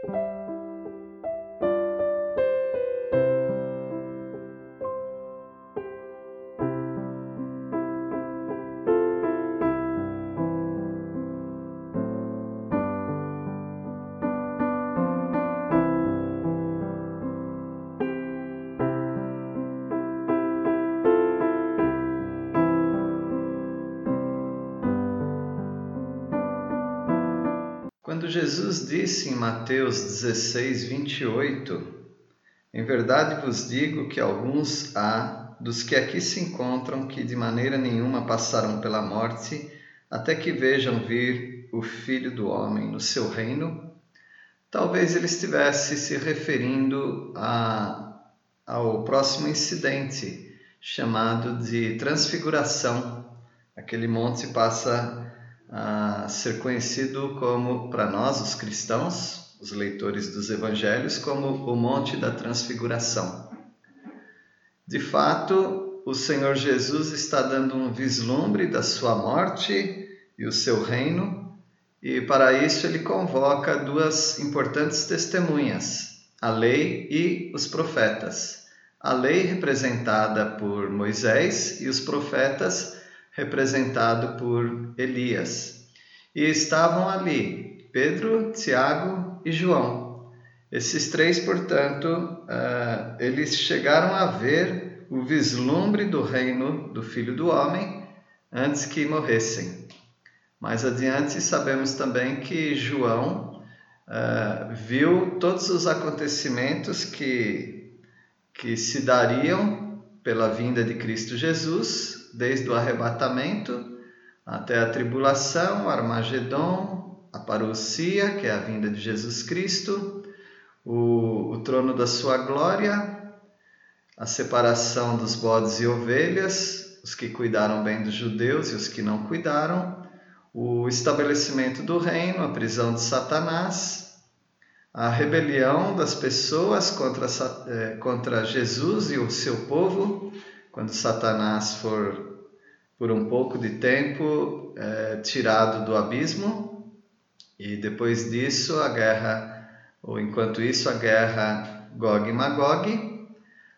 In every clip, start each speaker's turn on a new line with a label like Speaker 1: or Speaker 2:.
Speaker 1: Quando Jesus disse em Mateus 16, 28, Em verdade vos digo que alguns há dos que aqui se encontram que de maneira nenhuma passarão pela morte, até que vejam vir o Filho do Homem no seu reino, talvez ele estivesse se referindo a, ao próximo incidente, chamado de Transfiguração. Aquele monte passa a ser conhecido como, para nós, os cristãos, os leitores dos evangelhos, como o Monte da Transfiguração. De fato, o Senhor Jesus está dando um vislumbre da sua morte e o seu reino, e para isso ele convoca duas importantes testemunhas, a lei e os profetas. A lei representada por Moisés e os profetas representado por Elias. E estavam ali Pedro, Tiago e João. Esses três, portanto, uh, eles chegaram a ver o vislumbre do reino do Filho do Homem antes que morressem. Mais adiante, sabemos também que João uh, viu todos os acontecimentos que, que se dariam pela vinda de Cristo Jesus desde o arrebatamento até a tribulação, Armagedon, a parousia, que é a vinda de Jesus Cristo, o, o trono da sua glória, a separação dos bodes e ovelhas, os que cuidaram bem dos judeus e os que não cuidaram, o estabelecimento do reino, a prisão de Satanás, a rebelião das pessoas contra, eh, contra Jesus e o seu povo, quando Satanás for, por um pouco de tempo, é, tirado do abismo, e depois disso a guerra, ou enquanto isso a guerra Gog e Magog,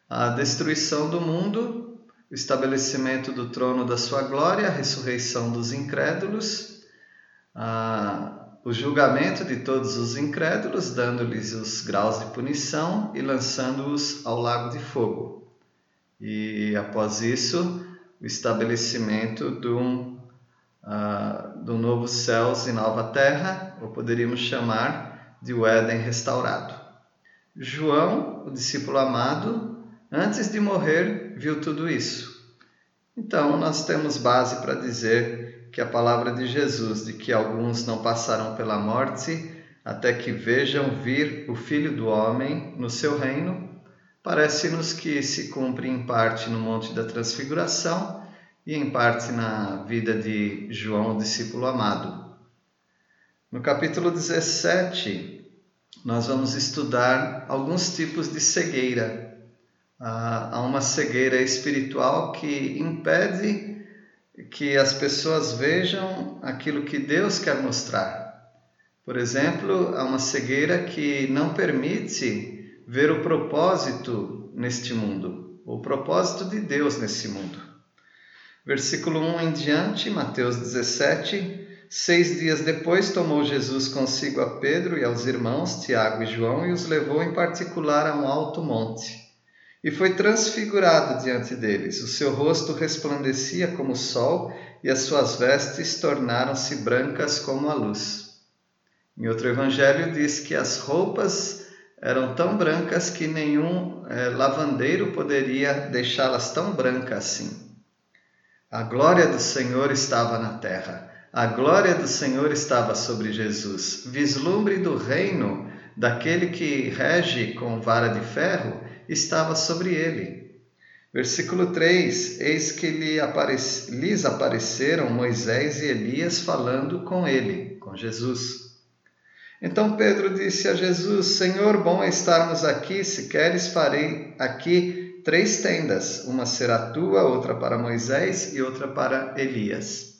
Speaker 1: a destruição do mundo, o estabelecimento do trono da sua glória, a ressurreição dos incrédulos, a, o julgamento de todos os incrédulos, dando-lhes os graus de punição e lançando-os ao lago de fogo. E após isso o estabelecimento de um, uh, de um novo céus e nova terra, ou poderíamos chamar de o Éden restaurado. João, o discípulo amado, antes de morrer, viu tudo isso. Então, nós temos base para dizer que a palavra de Jesus, de que alguns não passarão pela morte até que vejam vir o Filho do Homem no seu reino, Parece-nos que se cumpre em parte no Monte da Transfiguração e em parte na vida de João, o discípulo amado. No capítulo 17, nós vamos estudar alguns tipos de cegueira. Há uma cegueira espiritual que impede que as pessoas vejam aquilo que Deus quer mostrar. Por exemplo, há uma cegueira que não permite ver o propósito neste mundo, o propósito de Deus nesse mundo. Versículo 1 em diante, Mateus 17. Seis dias depois tomou Jesus consigo a Pedro e aos irmãos Tiago e João e os levou em particular a um alto monte. E foi transfigurado diante deles. O seu rosto resplandecia como o sol e as suas vestes tornaram-se brancas como a luz. Em outro evangelho diz que as roupas eram tão brancas que nenhum é, lavandeiro poderia deixá-las tão brancas assim. A glória do Senhor estava na terra, a glória do Senhor estava sobre Jesus. Vislumbre do reino daquele que rege com vara de ferro estava sobre ele. Versículo 3: Eis que lhes apareceram Moisés e Elias falando com ele, com Jesus. Então Pedro disse a Jesus: Senhor, bom é estarmos aqui. Se queres, farei aqui três tendas: uma será tua, outra para Moisés e outra para Elias.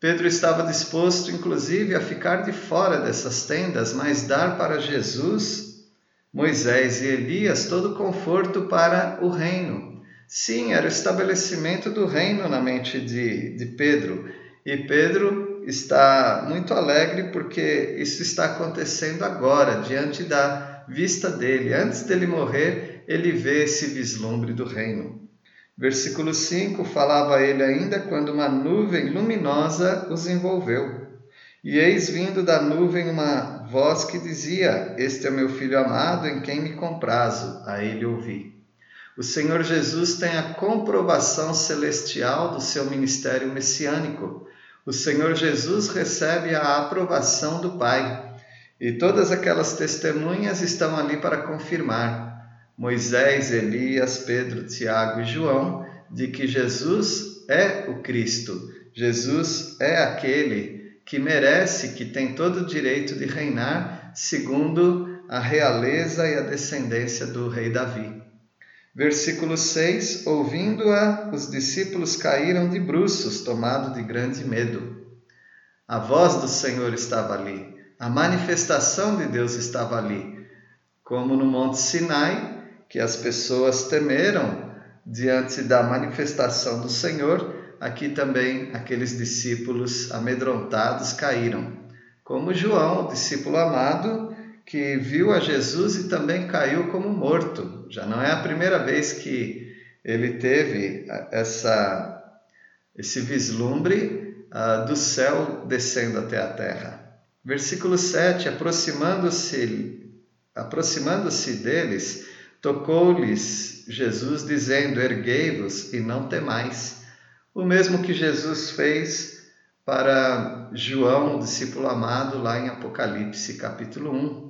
Speaker 1: Pedro estava disposto, inclusive, a ficar de fora dessas tendas, mas dar para Jesus, Moisés e Elias todo o conforto para o reino. Sim, era o estabelecimento do reino na mente de, de Pedro. E Pedro está muito alegre porque isso está acontecendo agora, diante da vista dele. Antes dele morrer, ele vê esse vislumbre do reino. Versículo 5 falava ele ainda quando uma nuvem luminosa os envolveu. E eis vindo da nuvem uma voz que dizia: Este é meu filho amado, em quem me comprazo. A ele ouvi. O Senhor Jesus tem a comprovação celestial do seu ministério messiânico. O Senhor Jesus recebe a aprovação do Pai. E todas aquelas testemunhas estão ali para confirmar. Moisés, Elias, Pedro, Tiago e João, de que Jesus é o Cristo, Jesus é aquele que merece, que tem todo o direito de reinar segundo a realeza e a descendência do rei Davi. Versículo 6: Ouvindo-a, os discípulos caíram de bruços, tomados de grande medo. A voz do Senhor estava ali, a manifestação de Deus estava ali, como no Monte Sinai, que as pessoas temeram diante da manifestação do Senhor, aqui também aqueles discípulos amedrontados caíram. Como João, discípulo amado, que viu a Jesus e também caiu como morto. Já não é a primeira vez que ele teve essa esse vislumbre uh, do céu descendo até a terra. Versículo 7, aproximando-se aproximando-se deles, Tocou-lhes Jesus, dizendo: Erguei-vos e não temais. O mesmo que Jesus fez para João, o discípulo amado, lá em Apocalipse, capítulo 1.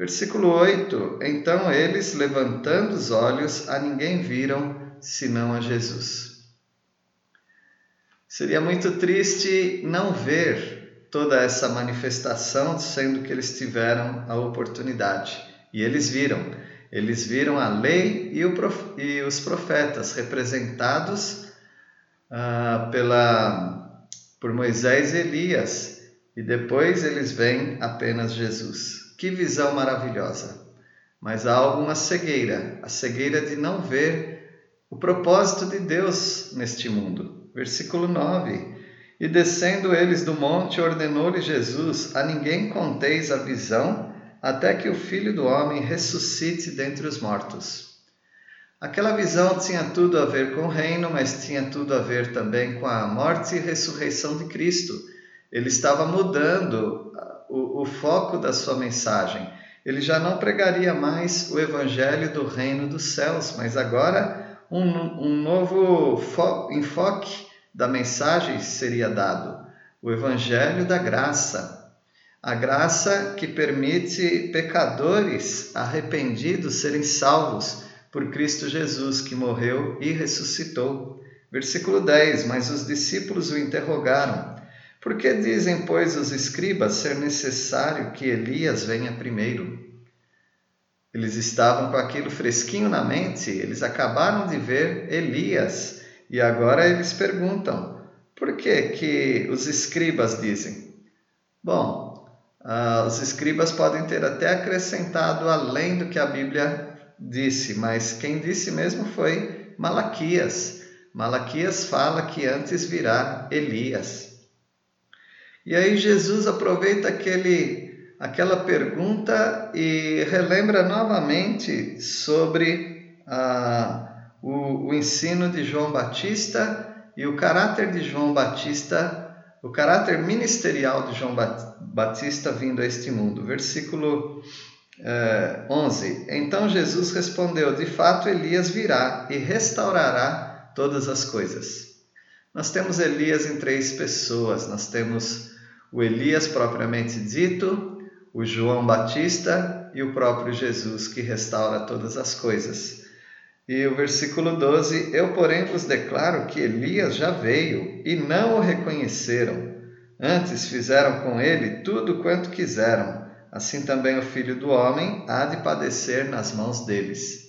Speaker 1: Versículo 8: Então eles, levantando os olhos, a ninguém viram senão a Jesus. Seria muito triste não ver toda essa manifestação, sendo que eles tiveram a oportunidade. E eles viram. Eles viram a lei e, e os profetas representados ah, pela, por Moisés e Elias, e depois eles veem apenas Jesus. Que visão maravilhosa! Mas há alguma cegueira, a cegueira de não ver o propósito de Deus neste mundo. Versículo 9. E descendo eles do monte, ordenou-lhe Jesus: A ninguém conteis a visão até que o Filho do Homem ressuscite dentre os mortos. Aquela visão tinha tudo a ver com o reino, mas tinha tudo a ver também com a morte e ressurreição de Cristo. Ele estava mudando o, o foco da sua mensagem. Ele já não pregaria mais o evangelho do reino dos céus, mas agora um, um novo enfoque da mensagem seria dado: o evangelho da graça, a graça que permite pecadores arrependidos serem salvos por Cristo Jesus, que morreu e ressuscitou. Versículo 10: Mas os discípulos o interrogaram: Por que dizem, pois, os escribas ser necessário que Elias venha primeiro? Eles estavam com aquilo fresquinho na mente, eles acabaram de ver Elias e agora eles perguntam: por que, que os escribas dizem? Bom, Uh, os escribas podem ter até acrescentado além do que a Bíblia disse, mas quem disse mesmo foi Malaquias. Malaquias fala que antes virá Elias. E aí Jesus aproveita aquele, aquela pergunta e relembra novamente sobre uh, o, o ensino de João Batista e o caráter de João Batista o caráter ministerial de João Batista vindo a este mundo. Versículo eh, 11: Então Jesus respondeu: De fato, Elias virá e restaurará todas as coisas. Nós temos Elias em três pessoas. Nós temos o Elias propriamente dito, o João Batista e o próprio Jesus que restaura todas as coisas. E o versículo 12: Eu, porém, vos declaro que Elias já veio e não o reconheceram. Antes fizeram com ele tudo quanto quiseram. Assim também o filho do homem há de padecer nas mãos deles.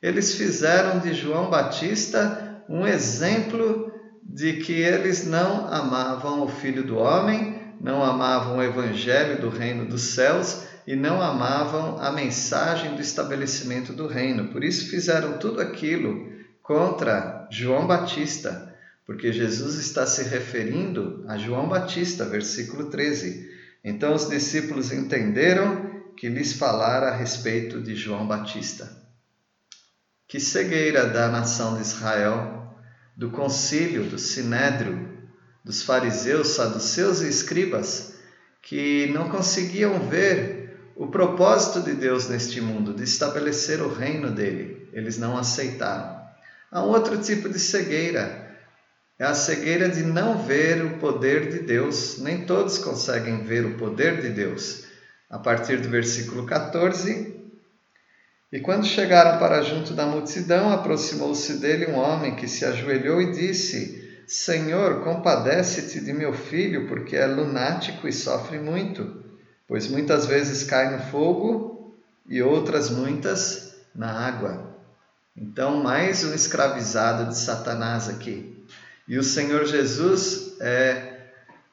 Speaker 1: Eles fizeram de João Batista um exemplo de que eles não amavam o Filho do Homem, não amavam o Evangelho do Reino dos Céus e não amavam a mensagem do estabelecimento do reino. Por isso fizeram tudo aquilo contra João Batista, porque Jesus está se referindo a João Batista, versículo 13. Então os discípulos entenderam que lhes falara a respeito de João Batista. Que cegueira da nação de Israel, do concílio, do sinédrio, dos fariseus, saduceus e escribas, que não conseguiam ver o propósito de Deus neste mundo, de estabelecer o reino dele. Eles não aceitaram. Há um outro tipo de cegueira, é a cegueira de não ver o poder de Deus. Nem todos conseguem ver o poder de Deus. A partir do versículo 14. E quando chegaram para junto da multidão, aproximou-se dele um homem que se ajoelhou e disse: Senhor, compadece-te de meu filho, porque é lunático e sofre muito, pois muitas vezes cai no fogo e outras muitas na água. Então, mais um escravizado de Satanás aqui. E o Senhor Jesus é,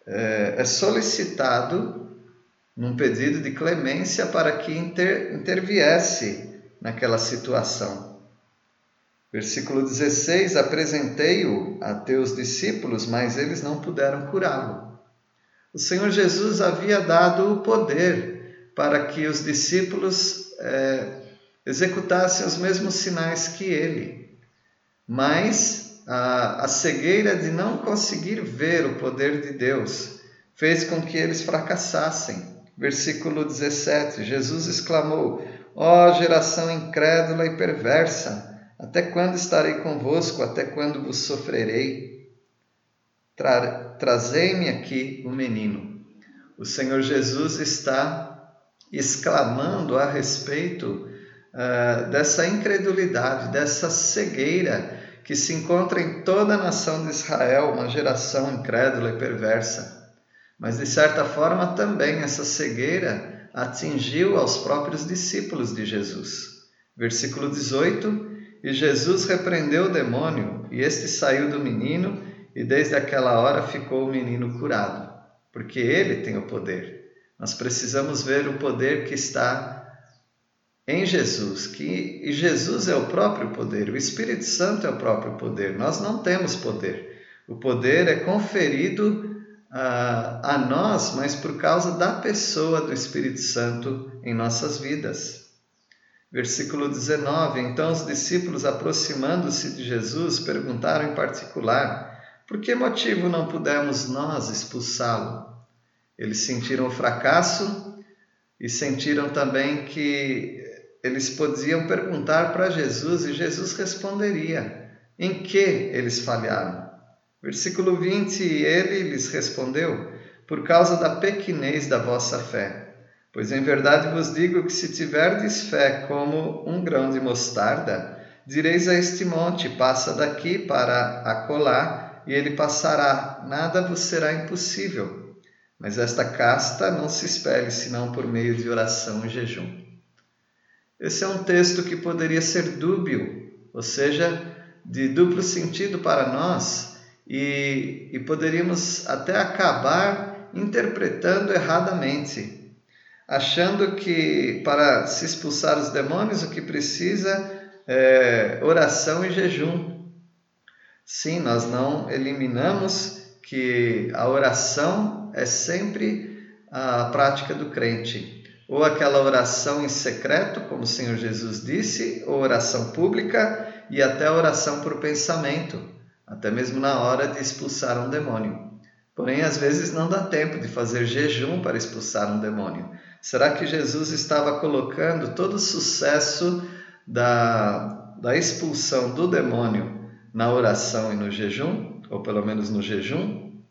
Speaker 1: é, é solicitado num pedido de clemência para que inter, interviesse naquela situação. Versículo 16: Apresentei-o a teus discípulos, mas eles não puderam curá-lo. O Senhor Jesus havia dado o poder para que os discípulos é, executassem os mesmos sinais que ele, mas a, a cegueira de não conseguir ver o poder de Deus fez com que eles fracassassem. Versículo 17: Jesus exclamou: Ó oh, geração incrédula e perversa! Até quando estarei convosco? Até quando vos sofrerei? Tra Trazei-me aqui o menino. O Senhor Jesus está exclamando a respeito uh, dessa incredulidade, dessa cegueira que se encontra em toda a nação de Israel, uma geração incrédula e perversa. Mas, de certa forma, também essa cegueira atingiu aos próprios discípulos de Jesus. Versículo 18 e Jesus repreendeu o demônio, e este saiu do menino, e desde aquela hora ficou o menino curado, porque ele tem o poder. Nós precisamos ver o poder que está em Jesus, que e Jesus é o próprio poder, o Espírito Santo é o próprio poder. Nós não temos poder. O poder é conferido a, a nós, mas por causa da pessoa do Espírito Santo em nossas vidas. Versículo 19: Então os discípulos, aproximando-se de Jesus, perguntaram em particular: Por que motivo não pudemos nós expulsá-lo? Eles sentiram o fracasso e sentiram também que eles podiam perguntar para Jesus e Jesus responderia. Em que eles falharam? Versículo 20: Ele lhes respondeu: Por causa da pequenez da vossa fé. Pois em verdade vos digo que se tiverdes fé como um grão de mostarda, direis a este monte: passa daqui para acolá, e ele passará, nada vos será impossível. Mas esta casta não se espelhe senão por meio de oração e jejum. Esse é um texto que poderia ser dúbio, ou seja, de duplo sentido para nós, e, e poderíamos até acabar interpretando erradamente achando que para se expulsar os demônios o que precisa é oração e jejum. Sim, nós não eliminamos que a oração é sempre a prática do crente. Ou aquela oração em secreto, como o Senhor Jesus disse, ou oração pública e até oração por pensamento, até mesmo na hora de expulsar um demônio. Porém, às vezes não dá tempo de fazer jejum para expulsar um demônio. Será que Jesus estava colocando todo o sucesso da, da expulsão do demônio na oração e no jejum? Ou pelo menos no jejum?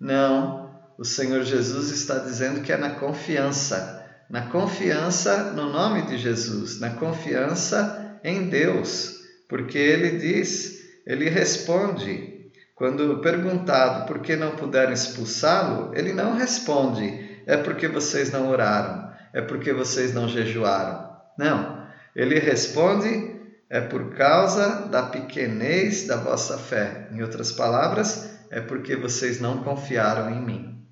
Speaker 1: Não, o Senhor Jesus está dizendo que é na confiança. Na confiança no nome de Jesus, na confiança em Deus. Porque ele diz, ele responde, quando perguntado por que não puderam expulsá-lo, ele não responde é porque vocês não oraram, é porque vocês não jejuaram. Não, ele responde é por causa da pequenez da vossa fé. Em outras palavras, é porque vocês não confiaram em mim.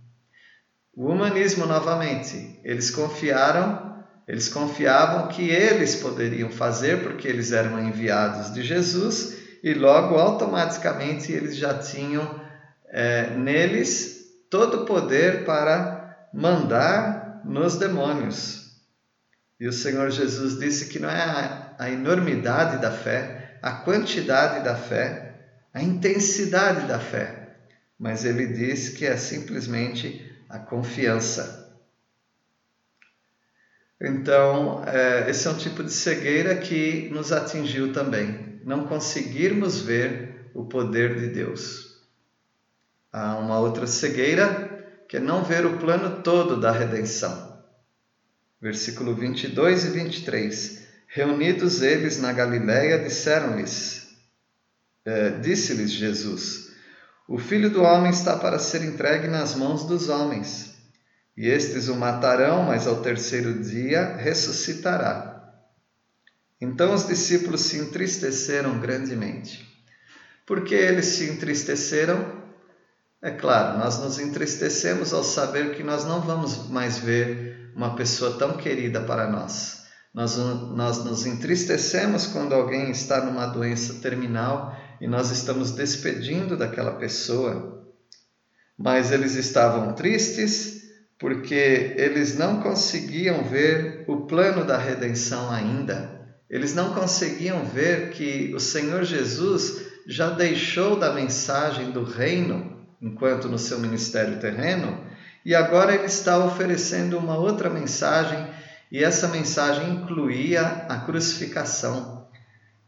Speaker 1: O humanismo novamente, eles confiaram, eles confiavam que eles poderiam fazer porque eles eram enviados de Jesus e logo automaticamente eles já tinham é, neles todo o poder para mandar nos demônios. E o Senhor Jesus disse que não é a, a enormidade da fé, a quantidade da fé, a intensidade da fé, mas ele disse que é simplesmente a confiança. Então, é, esse é um tipo de cegueira que nos atingiu também, não conseguirmos ver o poder de Deus. Há uma outra cegueira que é não ver o plano todo da redenção. Versículo 22 e 23. Reunidos eles na Galiléia, disseram-lhes, é, disse-lhes Jesus: O filho do homem está para ser entregue nas mãos dos homens, e estes o matarão, mas ao terceiro dia ressuscitará. Então os discípulos se entristeceram grandemente. Por que eles se entristeceram? É claro, nós nos entristecemos ao saber que nós não vamos mais ver uma pessoa tão querida para nós. Nós, nós nos entristecemos quando alguém está numa doença terminal e nós estamos despedindo daquela pessoa. Mas eles estavam tristes porque eles não conseguiam ver o plano da redenção ainda. Eles não conseguiam ver que o Senhor Jesus já deixou da mensagem do reino enquanto no seu ministério terreno, e agora ele está oferecendo uma outra mensagem, e essa mensagem incluía a crucificação.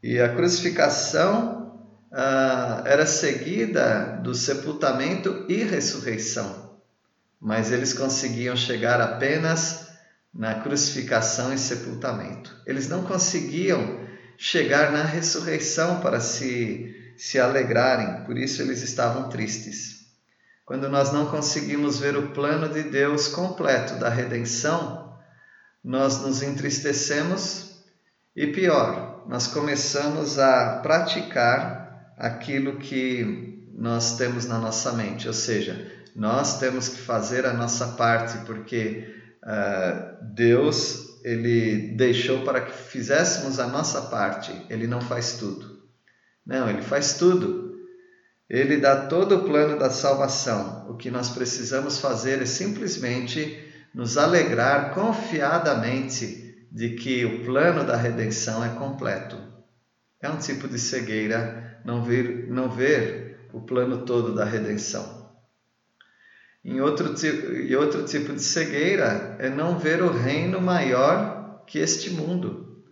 Speaker 1: E a crucificação ah, era seguida do sepultamento e ressurreição, mas eles conseguiam chegar apenas na crucificação e sepultamento. Eles não conseguiam chegar na ressurreição para se, se alegrarem, por isso eles estavam tristes. Quando nós não conseguimos ver o plano de Deus completo da redenção, nós nos entristecemos e pior, nós começamos a praticar aquilo que nós temos na nossa mente, ou seja, nós temos que fazer a nossa parte porque uh, Deus ele deixou para que fizéssemos a nossa parte. Ele não faz tudo. Não, ele faz tudo. Ele dá todo o plano da salvação. O que nós precisamos fazer é simplesmente nos alegrar confiadamente de que o plano da redenção é completo. É um tipo de cegueira não ver, não ver o plano todo da redenção. Em outro, outro tipo de cegueira é não ver o reino maior que este mundo.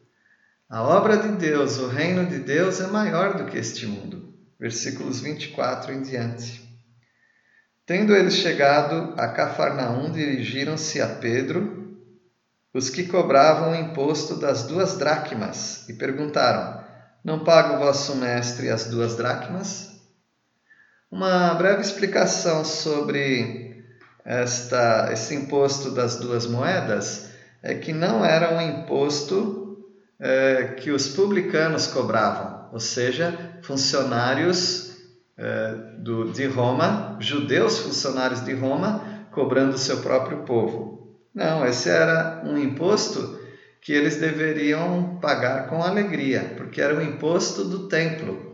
Speaker 1: A obra de Deus, o reino de Deus é maior do que este mundo versículos 24 em diante. Tendo eles chegado a Cafarnaum, dirigiram-se a Pedro, os que cobravam o imposto das duas dracmas, e perguntaram: Não paga o vosso mestre as duas dracmas? Uma breve explicação sobre esta, esse imposto das duas moedas é que não era um imposto é, que os publicanos cobravam, ou seja, funcionários eh, do, de Roma, judeus funcionários de Roma, cobrando seu próprio povo. Não, esse era um imposto que eles deveriam pagar com alegria, porque era o imposto do templo.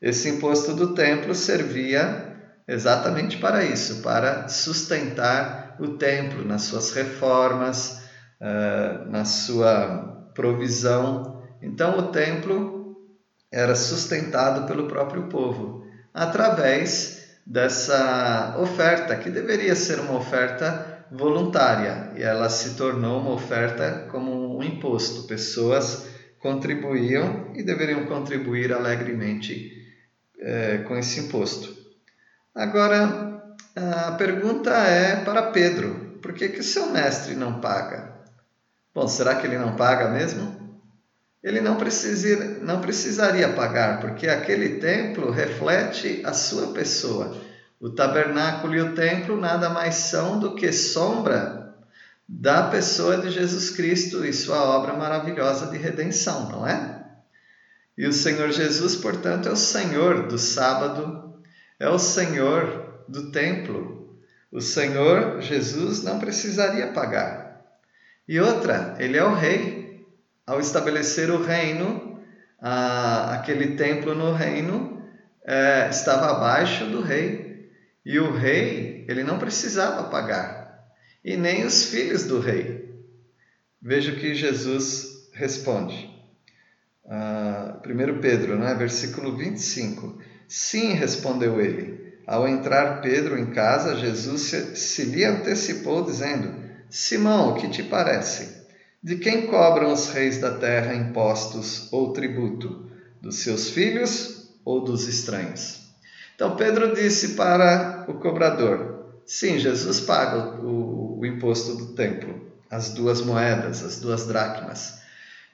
Speaker 1: Esse imposto do templo servia exatamente para isso, para sustentar o templo nas suas reformas, eh, na sua provisão. Então, o templo era sustentado pelo próprio povo, através dessa oferta, que deveria ser uma oferta voluntária, e ela se tornou uma oferta como um imposto. Pessoas contribuíam e deveriam contribuir alegremente é, com esse imposto. Agora, a pergunta é para Pedro: por que, que seu mestre não paga? Bom, será que ele não paga mesmo? ele não, precisa, não precisaria pagar, porque aquele templo reflete a sua pessoa. O tabernáculo e o templo nada mais são do que sombra da pessoa de Jesus Cristo e sua obra maravilhosa de redenção, não é? E o Senhor Jesus, portanto, é o Senhor do sábado, é o Senhor do templo. O Senhor Jesus não precisaria pagar. E outra, ele é o rei. Ao estabelecer o reino, a, aquele templo no reino é, estava abaixo do rei. E o rei, ele não precisava pagar. E nem os filhos do rei. Veja o que Jesus responde. Uh, 1 Pedro, né? versículo 25. Sim, respondeu ele. Ao entrar Pedro em casa, Jesus se, se lhe antecipou, dizendo: Simão, o que te parece? De quem cobram os reis da terra impostos ou tributo? Dos seus filhos ou dos estranhos? Então Pedro disse para o cobrador: Sim, Jesus paga o, o, o imposto do templo, as duas moedas, as duas dracmas.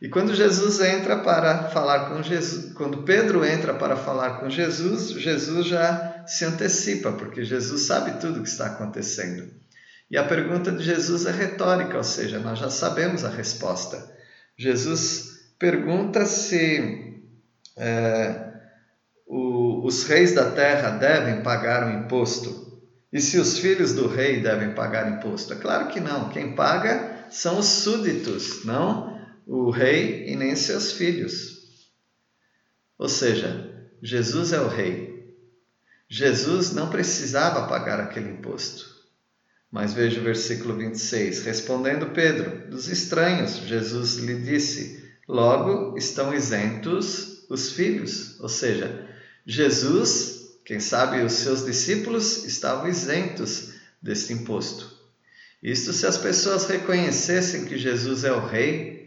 Speaker 1: E quando Jesus entra para falar com Jesus, quando Pedro entra para falar com Jesus, Jesus já se antecipa, porque Jesus sabe tudo o que está acontecendo. E a pergunta de Jesus é retórica, ou seja, nós já sabemos a resposta. Jesus pergunta se é, o, os reis da terra devem pagar o imposto e se os filhos do rei devem pagar imposto. É claro que não. Quem paga são os súditos, não o rei e nem seus filhos. Ou seja, Jesus é o rei. Jesus não precisava pagar aquele imposto. Mas veja o versículo 26. Respondendo Pedro, dos estranhos, Jesus lhe disse: Logo estão isentos os filhos. Ou seja, Jesus, quem sabe os seus discípulos, estavam isentos deste imposto. Isto se as pessoas reconhecessem que Jesus é o Rei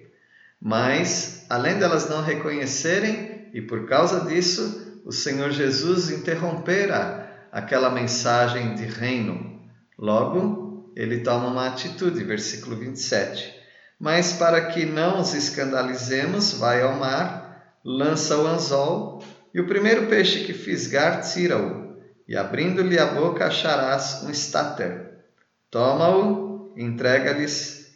Speaker 1: mas, além delas não reconhecerem, e por causa disso, o Senhor Jesus interrompera aquela mensagem de reino. Logo, ele toma uma atitude, versículo 27. Mas para que não os escandalizemos, vai ao mar, lança o anzol, e o primeiro peixe que fisgar, tira-o, e abrindo-lhe a boca acharás um estáter. Toma-o, entrega-lhes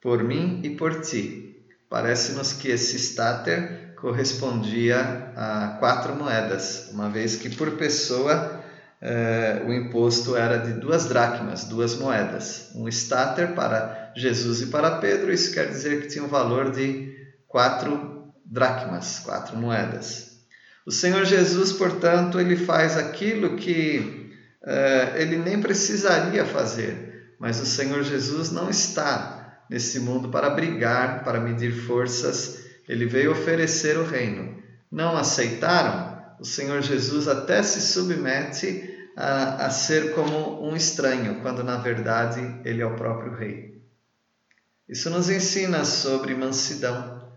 Speaker 1: por mim e por ti. Parece-nos que esse stater correspondia a quatro moedas, uma vez que por pessoa eh, o imposto era de duas dracmas, duas moedas. Um stater para Jesus e para Pedro, isso quer dizer que tinha um valor de quatro dracmas, quatro moedas. O Senhor Jesus, portanto, ele faz aquilo que eh, ele nem precisaria fazer, mas o Senhor Jesus não está nesse mundo para brigar, para medir forças. Ele veio oferecer o reino. Não aceitaram? O Senhor Jesus até se submete a, a ser como um estranho, quando na verdade ele é o próprio Rei. Isso nos ensina sobre mansidão,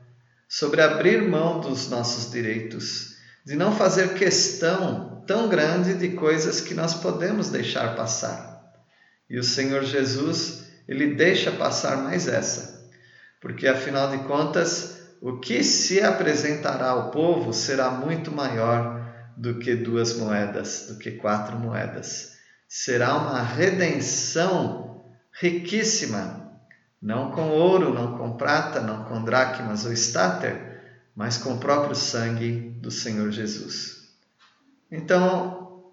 Speaker 1: sobre abrir mão dos nossos direitos, de não fazer questão tão grande de coisas que nós podemos deixar passar. E o Senhor Jesus ele deixa passar mais essa, porque afinal de contas, o que se apresentará ao povo será muito maior do que duas moedas, do que quatro moedas. Será uma redenção riquíssima, não com ouro, não com prata, não com dracmas ou estáter, mas com o próprio sangue do Senhor Jesus. Então,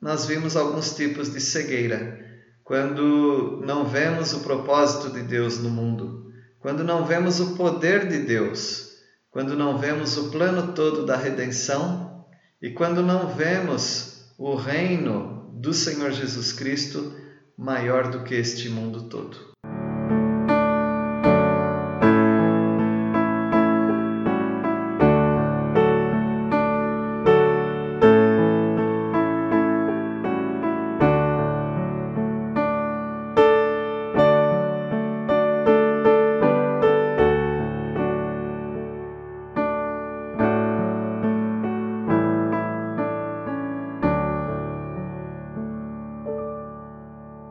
Speaker 1: nós vimos alguns tipos de cegueira quando não vemos o propósito de Deus no mundo, quando não vemos o poder de Deus, quando não vemos o plano todo da redenção e quando não vemos o reino do Senhor Jesus Cristo maior do que este mundo todo.